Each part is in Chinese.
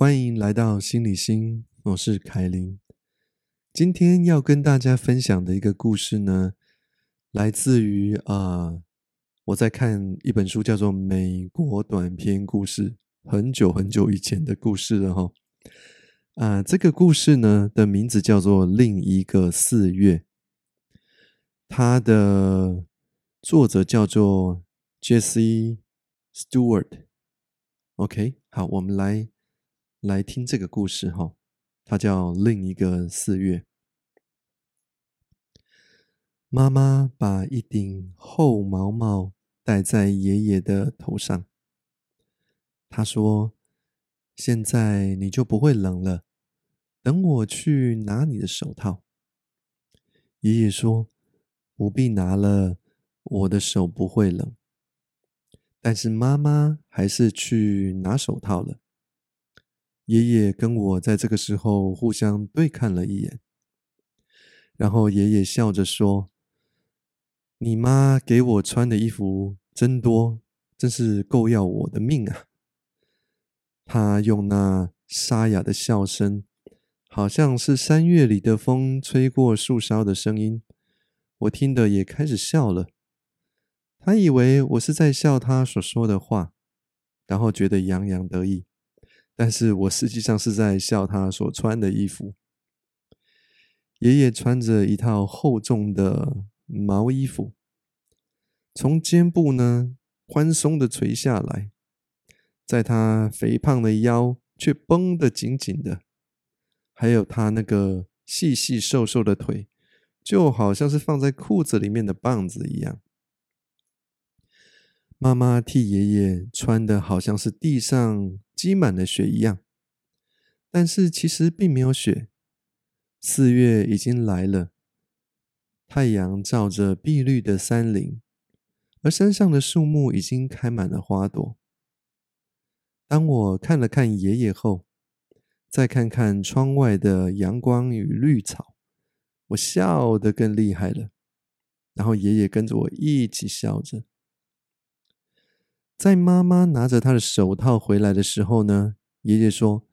欢迎来到心理心，我是凯琳。今天要跟大家分享的一个故事呢，来自于啊，我在看一本书，叫做《美国短篇故事》，很久很久以前的故事了哈。啊，这个故事呢的名字叫做《另一个四月》，它的作者叫做 Jesse Stewart。OK，好，我们来来听这个故事哈。它叫另一个四月。妈妈把一顶厚毛帽戴在爷爷的头上。她说：“现在你就不会冷了。等我去拿你的手套。”爷爷说：“不必拿了，我的手不会冷。”但是妈妈还是去拿手套了。爷爷跟我在这个时候互相对看了一眼，然后爷爷笑着说：“你妈给我穿的衣服真多，真是够要我的命啊！”他用那沙哑的笑声，好像是三月里的风吹过树梢的声音，我听得也开始笑了。他以为我是在笑他所说的话，然后觉得洋洋得意，但是我实际上是在笑他所穿的衣服。爷爷穿着一套厚重的毛衣服，从肩部呢宽松的垂下来，在他肥胖的腰却绷得紧紧的，还有他那个细细瘦瘦的腿，就好像是放在裤子里面的棒子一样。妈妈替爷爷穿的好像是地上积满了雪一样，但是其实并没有雪。四月已经来了，太阳照着碧绿的山林，而山上的树木已经开满了花朵。当我看了看爷爷后，再看看窗外的阳光与绿草，我笑得更厉害了。然后爷爷跟着我一起笑着。在妈妈拿着她的手套回来的时候呢，爷爷说：“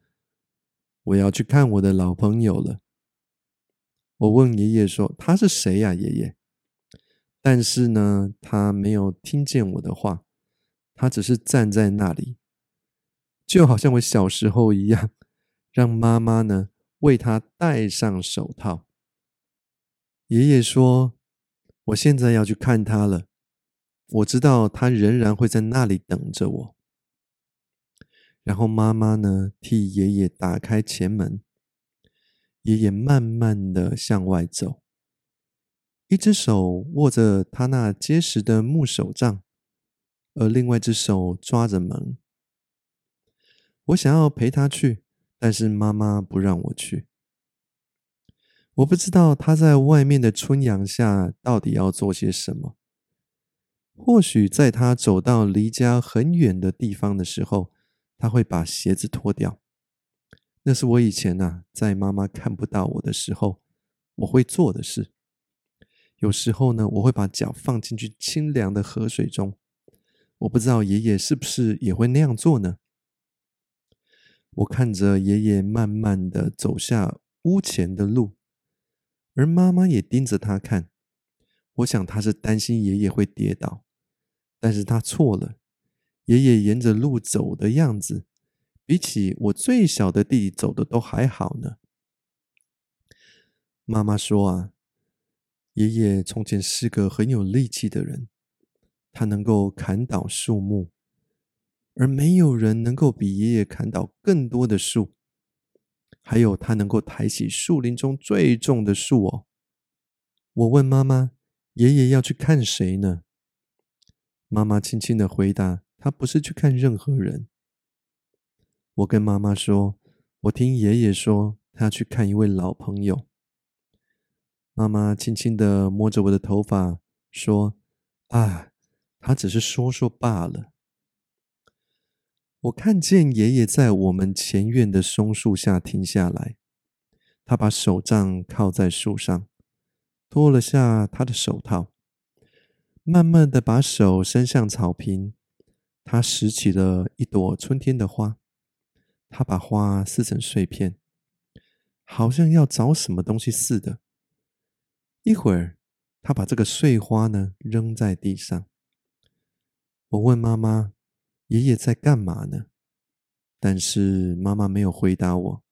我要去看我的老朋友了。”我问爷爷说：“他是谁呀，爷爷？”但是呢，他没有听见我的话，他只是站在那里，就好像我小时候一样，让妈妈呢为他戴上手套。爷爷说：“我现在要去看他了。”我知道他仍然会在那里等着我。然后妈妈呢，替爷爷打开前门。爷爷慢慢的向外走，一只手握着他那结实的木手杖，而另外一只手抓着门。我想要陪他去，但是妈妈不让我去。我不知道他在外面的春阳下到底要做些什么。或许在他走到离家很远的地方的时候，他会把鞋子脱掉。那是我以前呐，在妈妈看不到我的时候，我会做的事。有时候呢，我会把脚放进去清凉的河水中。我不知道爷爷是不是也会那样做呢？我看着爷爷慢慢的走下屋前的路，而妈妈也盯着他看。我想他是担心爷爷会跌倒。但是他错了，爷爷沿着路走的样子，比起我最小的弟弟走的都还好呢。妈妈说啊，爷爷从前是个很有力气的人，他能够砍倒树木，而没有人能够比爷爷砍倒更多的树。还有他能够抬起树林中最重的树哦。我问妈妈，爷爷要去看谁呢？妈妈轻轻的回答：“他不是去看任何人。”我跟妈妈说：“我听爷爷说，他要去看一位老朋友。”妈妈轻轻的摸着我的头发说：“啊，他只是说说罢了。”我看见爷爷在我们前院的松树下停下来，他把手杖靠在树上，脱了下他的手套。慢慢的把手伸向草坪，他拾起了一朵春天的花，他把花撕成碎片，好像要找什么东西似的。一会儿，他把这个碎花呢扔在地上。我问妈妈：“爷爷在干嘛呢？”但是妈妈没有回答我。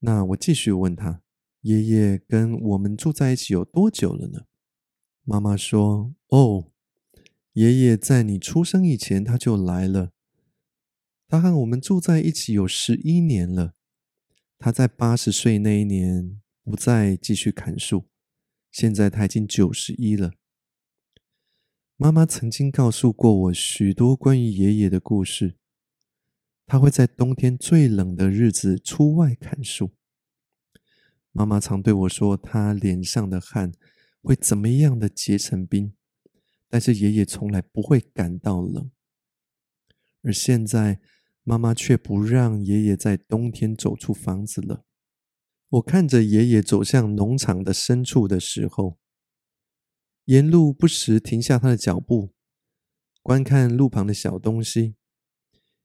那我继续问他：“爷爷跟我们住在一起有多久了呢？”妈妈说：“哦，爷爷在你出生以前他就来了。他和我们住在一起有十一年了。他在八十岁那一年不再继续砍树，现在他已经九十一了。”妈妈曾经告诉过我许多关于爷爷的故事。他会在冬天最冷的日子出外砍树。妈妈常对我说，他脸上的汗会怎么样的结成冰，但是爷爷从来不会感到冷。而现在，妈妈却不让爷爷在冬天走出房子了。我看着爷爷走向农场的深处的时候，沿路不时停下他的脚步，观看路旁的小东西。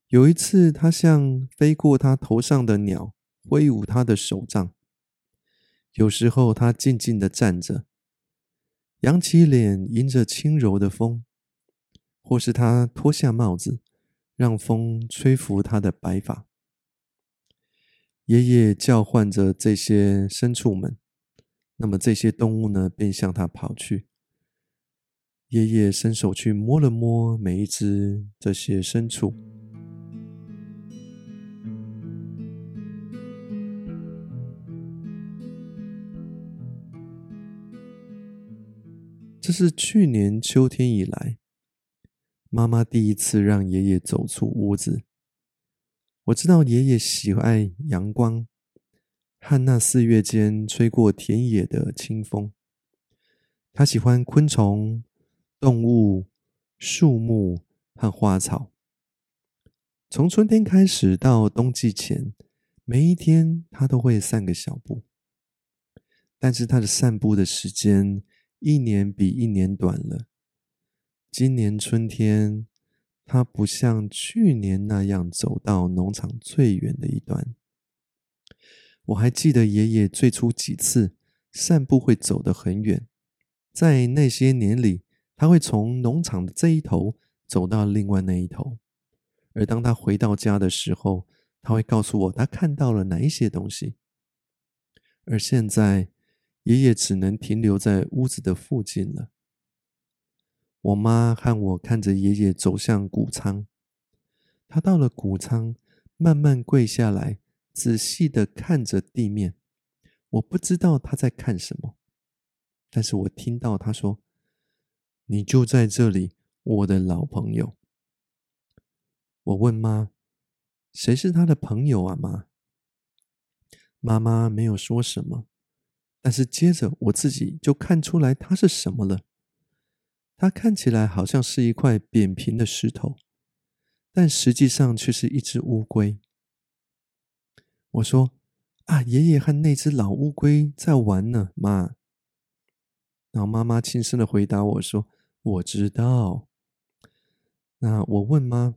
有一次，他向飞过他头上的鸟挥舞他的手杖；有时候，他静静的站着，扬起脸迎着轻柔的风；或是他脱下帽子，让风吹拂他的白发。爷爷叫唤着这些牲畜们，那么这些动物呢，便向他跑去。爷爷伸手去摸了摸每一只这些牲畜。这是去年秋天以来，妈妈第一次让爷爷走出屋子。我知道爷爷喜爱阳光和那四月间吹过田野的清风，他喜欢昆虫、动物、树木和花草。从春天开始到冬季前，每一天他都会散个小步，但是他的散步的时间。一年比一年短了。今年春天，他不像去年那样走到农场最远的一端。我还记得爷爷最初几次散步会走得很远，在那些年里，他会从农场的这一头走到另外那一头。而当他回到家的时候，他会告诉我他看到了哪一些东西。而现在。爷爷只能停留在屋子的附近了。我妈和我看着爷爷走向谷仓，他到了谷仓，慢慢跪下来，仔细的看着地面。我不知道他在看什么，但是我听到他说：“你就在这里，我的老朋友。”我问妈：“谁是他的朋友啊？”妈，妈妈没有说什么。但是接着我自己就看出来它是什么了。它看起来好像是一块扁平的石头，但实际上却是一只乌龟。我说：“啊，爷爷和那只老乌龟在玩呢，妈。”然后妈妈轻声的回答我说：“我知道。”那我问妈：“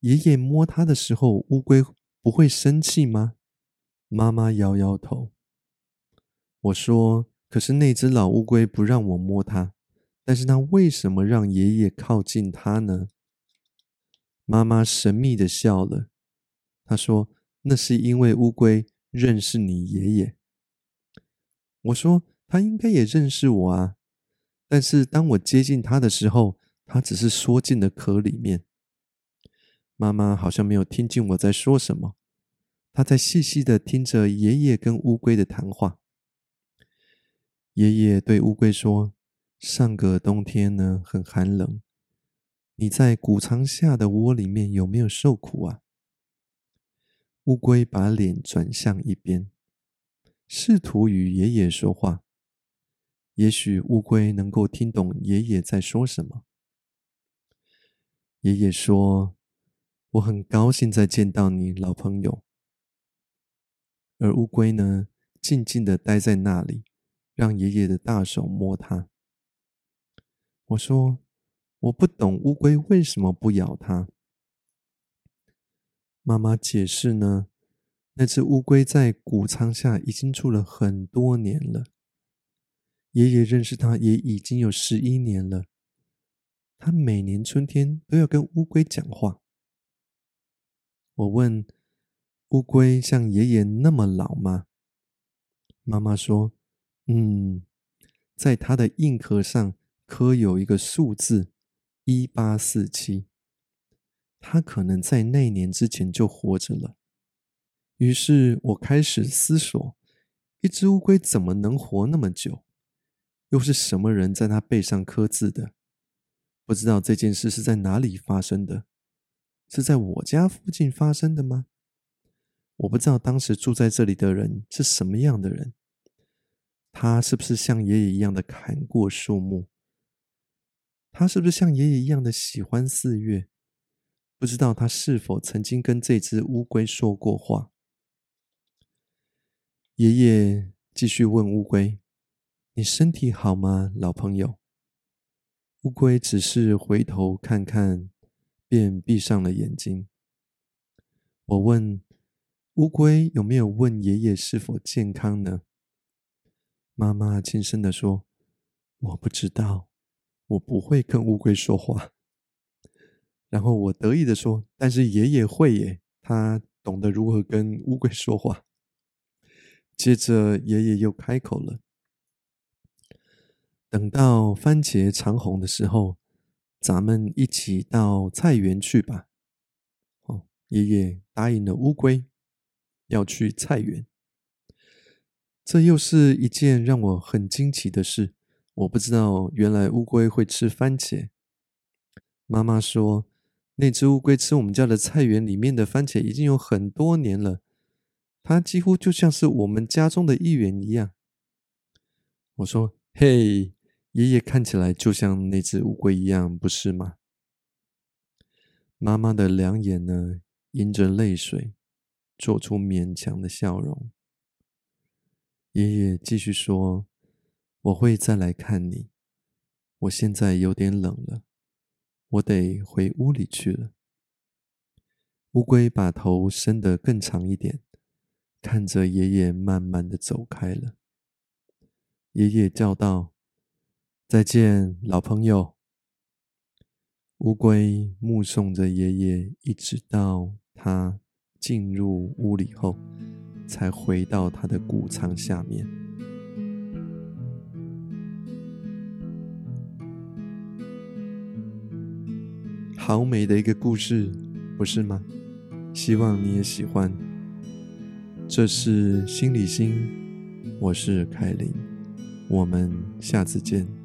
爷爷摸它的时候，乌龟不会生气吗？”妈妈摇摇头。我说：“可是那只老乌龟不让我摸它，但是它为什么让爷爷靠近它呢？”妈妈神秘的笑了，她说：“那是因为乌龟认识你爷爷。”我说：“它应该也认识我啊，但是当我接近它的时候，它只是缩进了壳里面。”妈妈好像没有听见我在说什么，她在细细的听着爷爷跟乌龟的谈话。爷爷对乌龟说：“上个冬天呢，很寒冷。你在谷仓下的窝里面有没有受苦啊？”乌龟把脸转向一边，试图与爷爷说话。也许乌龟能够听懂爷爷在说什么。爷爷说：“我很高兴再见到你，老朋友。”而乌龟呢，静静的待在那里。让爷爷的大手摸它。我说：“我不懂乌龟为什么不咬它。”妈妈解释呢，那只乌龟在谷仓下已经住了很多年了。爷爷认识它也已经有十一年了。他每年春天都要跟乌龟讲话。我问：“乌龟像爷爷那么老吗？”妈妈说：“嗯，在它的硬壳上刻有一个数字，一八四七。它可能在那年之前就活着了。”于是我开始思索：一只乌龟怎么能活那么久？又是什么人在它背上刻字的？不知道这件事是在哪里发生的？是在我家附近发生的吗？我不知道当时住在这里的人是什么样的人。他是不是像爷爷一样的砍过树木？他是不是像爷爷一样的喜欢四月？不知道他是否曾经跟这只乌龟说过话？爷爷继续问乌龟：“你身体好吗，老朋友？”乌龟只是回头看看，便闭上了眼睛。我问乌龟有没有问爷爷是否健康呢？妈妈轻声的说：“我不知道，我不会跟乌龟说话。”然后我得意的说：“但是爷爷会耶，他懂得如何跟乌龟说话。”接着爷爷又开口了：“等到番茄长红的时候，咱们一起到菜园去吧。”哦，爷爷答应了乌龟，要去菜园。这又是一件让我很惊奇的事。我不知道，原来乌龟会吃番茄。妈妈说，那只乌龟吃我们家的菜园里面的番茄已经有很多年了，它几乎就像是我们家中的一员一样。我说：“嘿，爷爷看起来就像那只乌龟一样，不是吗？”妈妈的两眼呢，迎着泪水，做出勉强的笑容。爷爷继续说：“我会再来看你。我现在有点冷了，我得回屋里去了。”乌龟把头伸得更长一点，看着爷爷慢慢的走开了。爷爷叫道：“再见，老朋友。”乌龟目送着爷爷，一直到他进入屋里后。才回到他的谷仓下面。好美的一个故事，不是吗？希望你也喜欢。这是心理心，我是凯琳，我们下次见。